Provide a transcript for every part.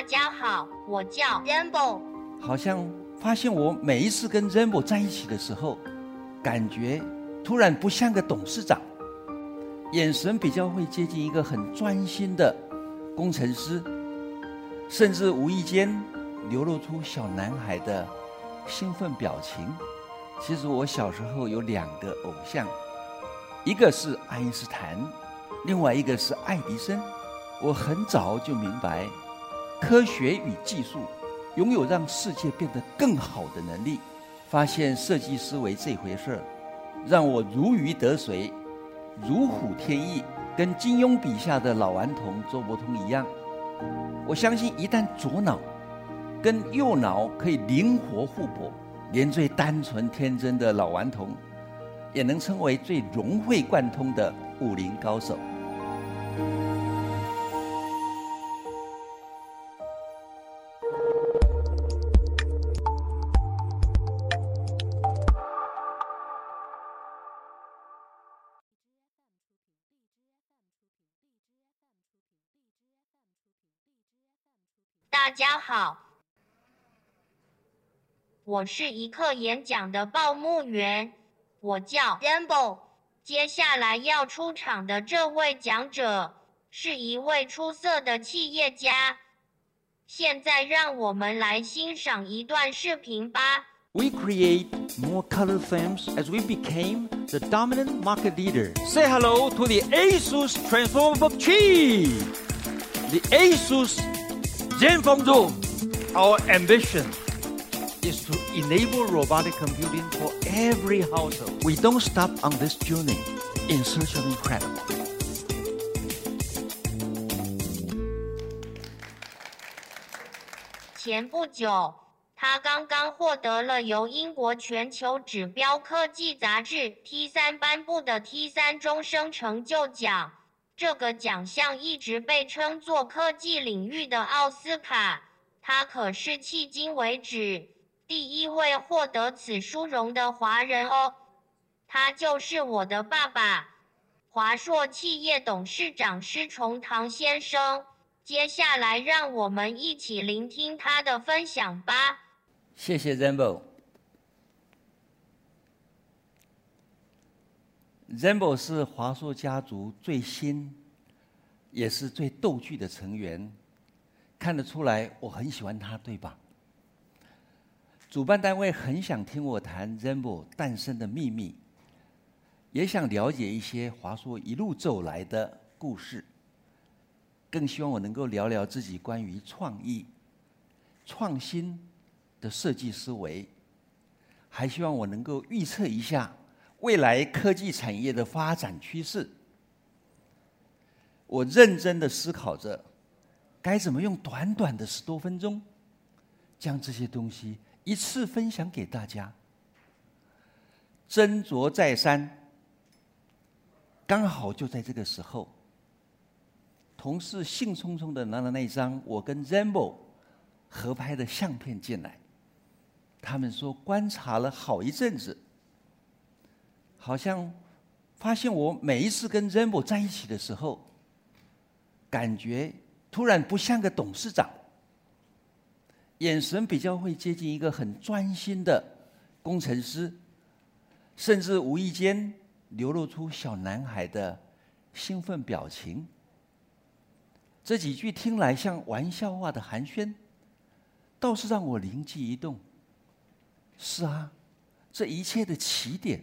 大家好，我叫 Rainbow。好像发现我每一次跟 Rainbow 在一起的时候，感觉突然不像个董事长，眼神比较会接近一个很专心的工程师，甚至无意间流露出小男孩的兴奋表情。其实我小时候有两个偶像，一个是爱因斯坦，另外一个是爱迪生。我很早就明白，科学与技术拥有让世界变得更好的能力。发现设计思维这回事儿，让我如鱼得水，如虎添翼，跟金庸笔下的老顽童周伯通一样。我相信，一旦左脑跟右脑可以灵活互补。连最单纯天真的老顽童，也能称为最融会贯通的武林高手。家好。我是一课演讲的报幕员，我叫 Rainbow。接下来要出场的这位讲者是一位出色的企业家。现在让我们来欣赏一段视频吧。We create more color films as we became the dominant market leader. Say hello to the ASUS Transformable Tree. The ASUS Zenfeng Our ambition. is to enable robotic computing for every household. We don't stop on this journey in search of incredible. 前不久，他刚刚获得了由英国全球指标科技杂志 T3 颁布的 T3 终生成就奖。这个奖项一直被称作科技领域的奥斯卡。他可是迄今为止。第一位获得此殊荣的华人哦，他就是我的爸爸，华硕企业董事长施崇棠先生。接下来，让我们一起聆听他的分享吧。谢谢 Rainbow。Zenbo 是华硕家族最新，也是最逗趣的成员，看得出来我很喜欢他，对吧？主办单位很想听我谈 Zenbo 诞生的秘密，也想了解一些华硕一路走来的故事，更希望我能够聊聊自己关于创意、创新的设计思维，还希望我能够预测一下未来科技产业的发展趋势。我认真的思考着，该怎么用短短的十多分钟，将这些东西。一次分享给大家，斟酌再三，刚好就在这个时候，同事兴冲冲的拿了那张我跟 Rainbow 合拍的相片进来。他们说观察了好一阵子，好像发现我每一次跟 Rainbow 在一起的时候，感觉突然不像个董事长。眼神比较会接近一个很专心的工程师，甚至无意间流露出小男孩的兴奋表情。这几句听来像玩笑话的寒暄，倒是让我灵机一动。是啊，这一切的起点，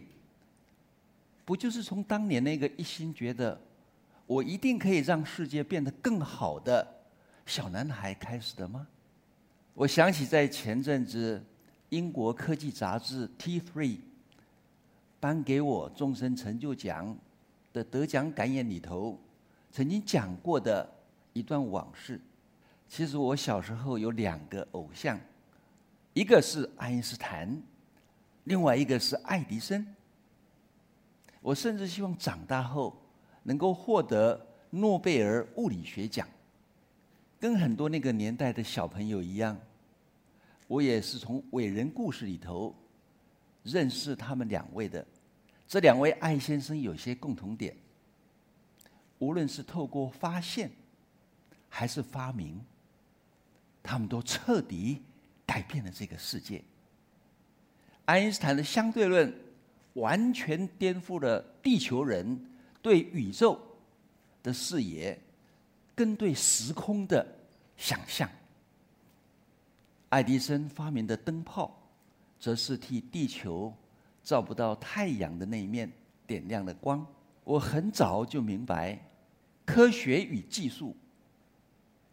不就是从当年那个一心觉得我一定可以让世界变得更好的小男孩开始的吗？我想起在前阵子英国科技杂志 T3 颁给我终身成就奖的得奖感言里头，曾经讲过的一段往事。其实我小时候有两个偶像，一个是爱因斯坦，另外一个是爱迪生。我甚至希望长大后能够获得诺贝尔物理学奖，跟很多那个年代的小朋友一样。我也是从伟人故事里头认识他们两位的。这两位爱先生有些共同点，无论是透过发现还是发明，他们都彻底改变了这个世界。爱因斯坦的相对论完全颠覆了地球人对宇宙的视野，跟对时空的想象。爱迪生发明的灯泡，则是替地球照不到太阳的那一面点亮了光。我很早就明白，科学与技术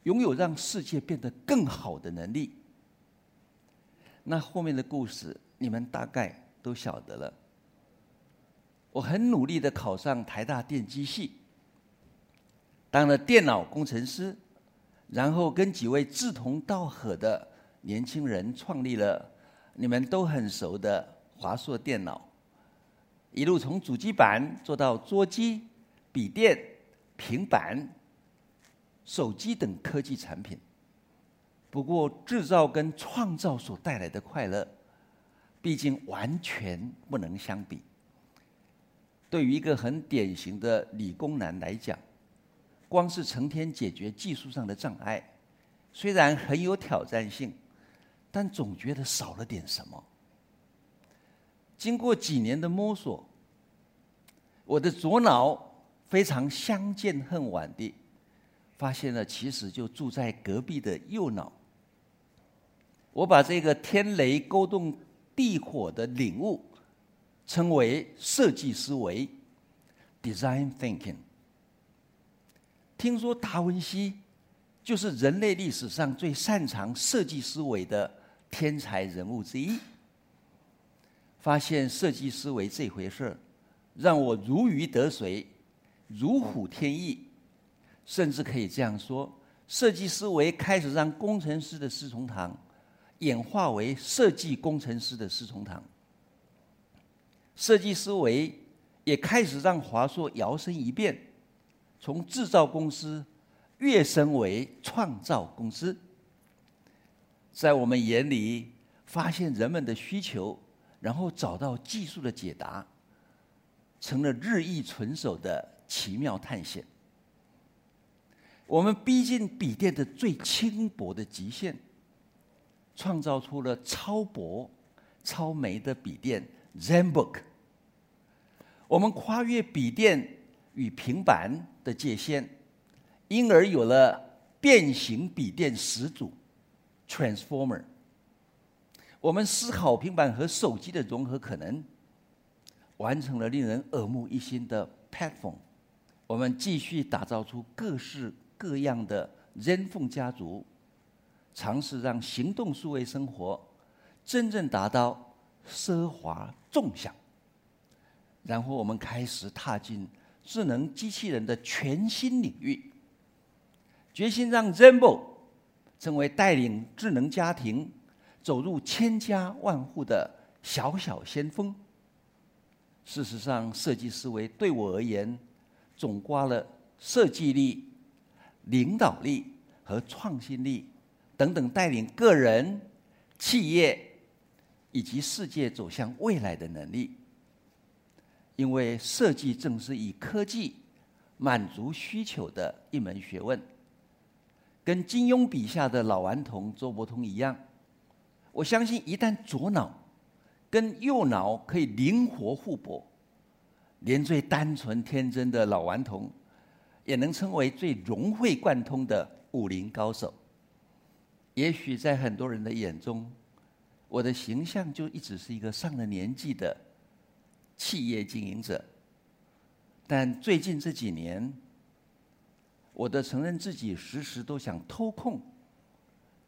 拥有让世界变得更好的能力。那后面的故事，你们大概都晓得了。我很努力的考上台大电机系，当了电脑工程师，然后跟几位志同道合的年轻人创立了你们都很熟的华硕电脑。一路从主机板做到桌机、笔电、平板、手机等科技产品。不过，制造跟创造所带来的快乐，毕竟完全不能相比。对于一个很典型的理工男来讲，光是成天解决技术上的障碍，虽然很有挑战性，但总觉得少了点什么。经过几年的摸索，我的左脑非常相见恨晚地发现了，其实就住在隔壁的右脑。我把这个天雷勾动地火的领悟称为设计思维 （design thinking）。听说达文西就是人类历史上最擅长设计思维的天才人物之一。发现设计思维这回事，让我如鱼得水，如虎添翼，甚至可以这样说：设计思维开始让工程师的四重堂演化为设计工程师的四重堂。设计思维也开始让华硕摇身一变，从制造公司跃升为创造公司。在我们眼里，发现人们的需求。然后找到技术的解答，成了日益纯熟的奇妙探险。我们逼近笔电的最轻薄的极限，创造出了超薄、超美的笔电 ZenBook。我们跨越笔电与平板的界限，因而有了变形笔电始祖 Transformer。我们思考平板和手机的融合可能，完成了令人耳目一新的 Padphone。我们继续打造出各式各样的 ZenPhone 家族，尝试让行动数位生活真正达到奢华纵享。然后我们开始踏进智能机器人的全新领域，决心让 ZenBo 成为带领智能家庭。走入千家万户的小小先锋。事实上，设计思维对我而言，总刮了设计力、领导力和创新力等等，带领个人、企业以及世界走向未来的能力。因为设计正是以科技满足需求的一门学问，跟金庸笔下的老顽童周伯通一样。我相信，一旦左脑跟右脑可以灵活互搏，连最单纯天真的老顽童，也能称为最融会贯通的武林高手。也许在很多人的眼中，我的形象就一直是一个上了年纪的企业经营者。但最近这几年，我的承认自己时时都想偷空，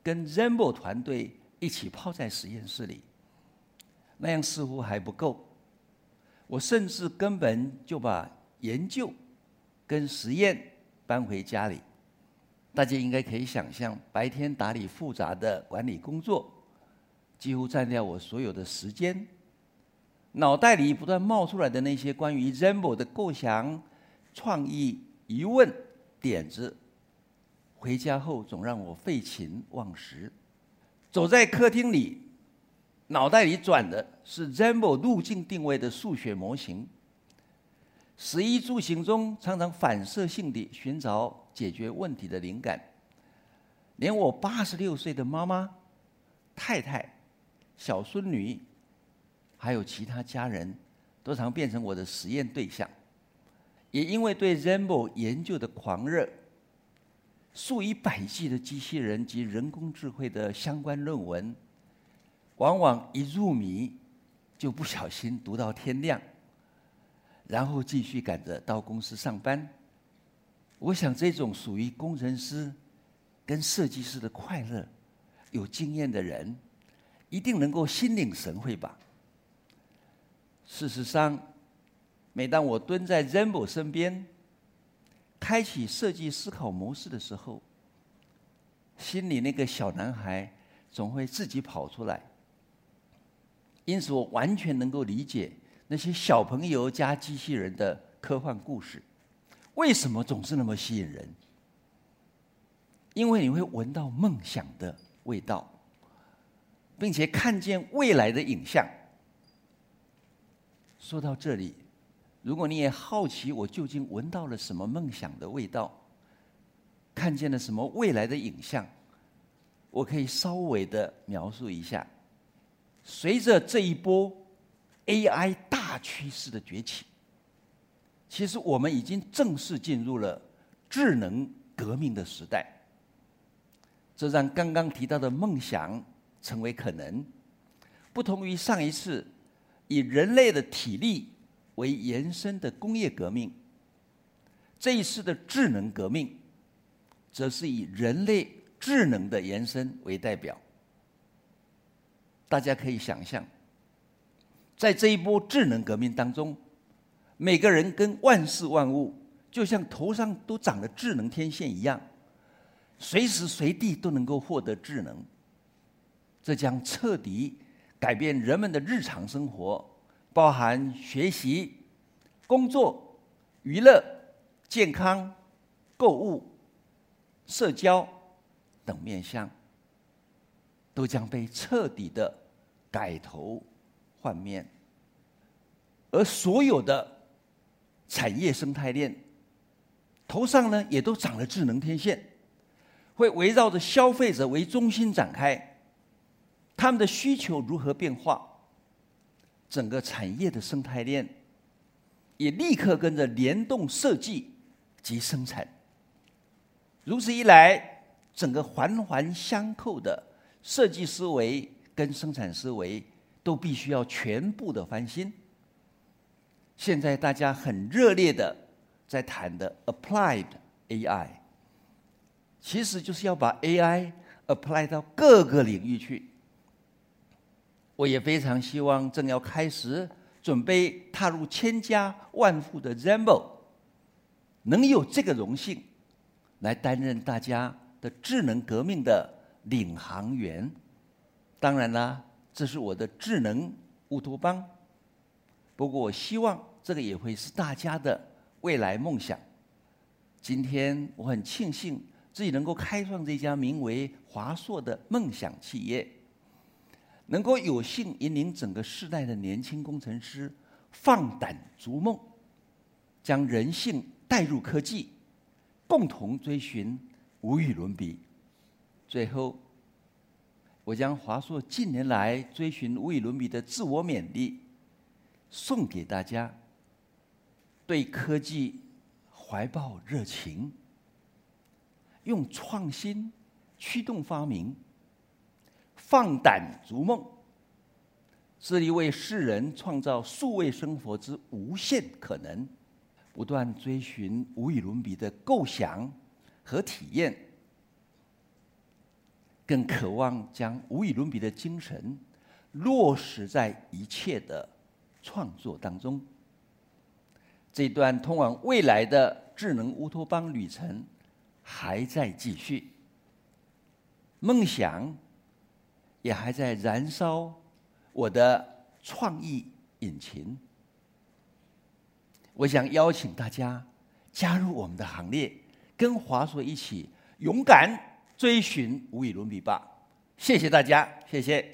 跟 Zambo 团队。一起泡在实验室里，那样似乎还不够。我甚至根本就把研究跟实验搬回家里。大家应该可以想象，白天打理复杂的管理工作，几乎占掉我所有的时间。脑袋里不断冒出来的那些关于 Rambo 的构想、创意、疑问、点子，回家后总让我废寝忘食。走在客厅里，脑袋里转的是 Rambo 路径定位的数学模型。食衣住行中，常常反射性地寻找解决问题的灵感。连我八十六岁的妈妈、太太、小孙女，还有其他家人，都常变成我的实验对象。也因为对 Rainbow 研究的狂热，数以百计的机器人及人工智慧的相关论文，往往一入迷就不小心读到天亮，然后继续赶着到公司上班。我想，这种属于工程师跟设计师的快乐，有经验的人一定能够心领神会吧。事实上，每当我蹲在 Rainbow 身边，开启设计思考模式的时候，心里那个小男孩总会自己跑出来。因此，我完全能够理解那些小朋友加机器人的科幻故事。为什么总是那么吸引人？因为你会闻到梦想的味道，并且看见未来的影像。说到这里，如果你也好奇我究竟闻到了什么梦想的味道，看见了什么未来的影像，我可以稍微的描述一下。随着这一波 AI 大趋势的崛起。其实我们已经正式进入了智能革命的时代，这让刚刚提到的梦想成为可能。不同于上一次以人类的体力为延伸的工业革命，这一次的智能革命，则是以人类智能的延伸为代表。大家可以想象，在这一波智能革命当中。每个人跟万事万物，就像头上都长了智能天线一样，随时随地都能够获得智能。这将彻底改变人们的日常生活，包含学习、工作、娱乐、健康、购物、社交等面向，都将被彻底的改头换面，而所有的。产业生态链头上呢，也都长了智能天线，会围绕着消费者为中心展开。他们的需求如何变化，整个产业的生态链也立刻跟着联动设计及生产。如此一来，整个环环相扣的设计思维跟生产思维都必须要全部的翻新。现在大家很热烈的在谈的 applied AI，其实就是要把 AI apply 到各个领域去。我也非常希望正要开始准备踏入千家万户的 Zambo，能有这个荣幸来担任大家的智能革命的领航员。当然啦，这是我的智能乌托邦。不过，我希望这个也会是大家的未来梦想。今天我很庆幸自己能够开创这家名为华硕的梦想企业，能够有幸引领整个世代的年轻工程师放胆逐梦，将人性带入科技，共同追寻无与伦比。最后，我将华硕近年来追寻无与伦比的自我勉励。送给大家，对科技怀抱热情，用创新驱动发明，放胆逐梦，致力为世人创造数位生活之无限可能，不断追寻无与伦比的构想和体验，更渴望将无与伦比的精神落实在一切的。创作当中，这段通往未来的智能乌托邦旅程还在继续，梦想也还在燃烧我的创意引擎。我想邀请大家加入我们的行列，跟华硕一起勇敢追寻无与伦比吧！谢谢大家，谢谢。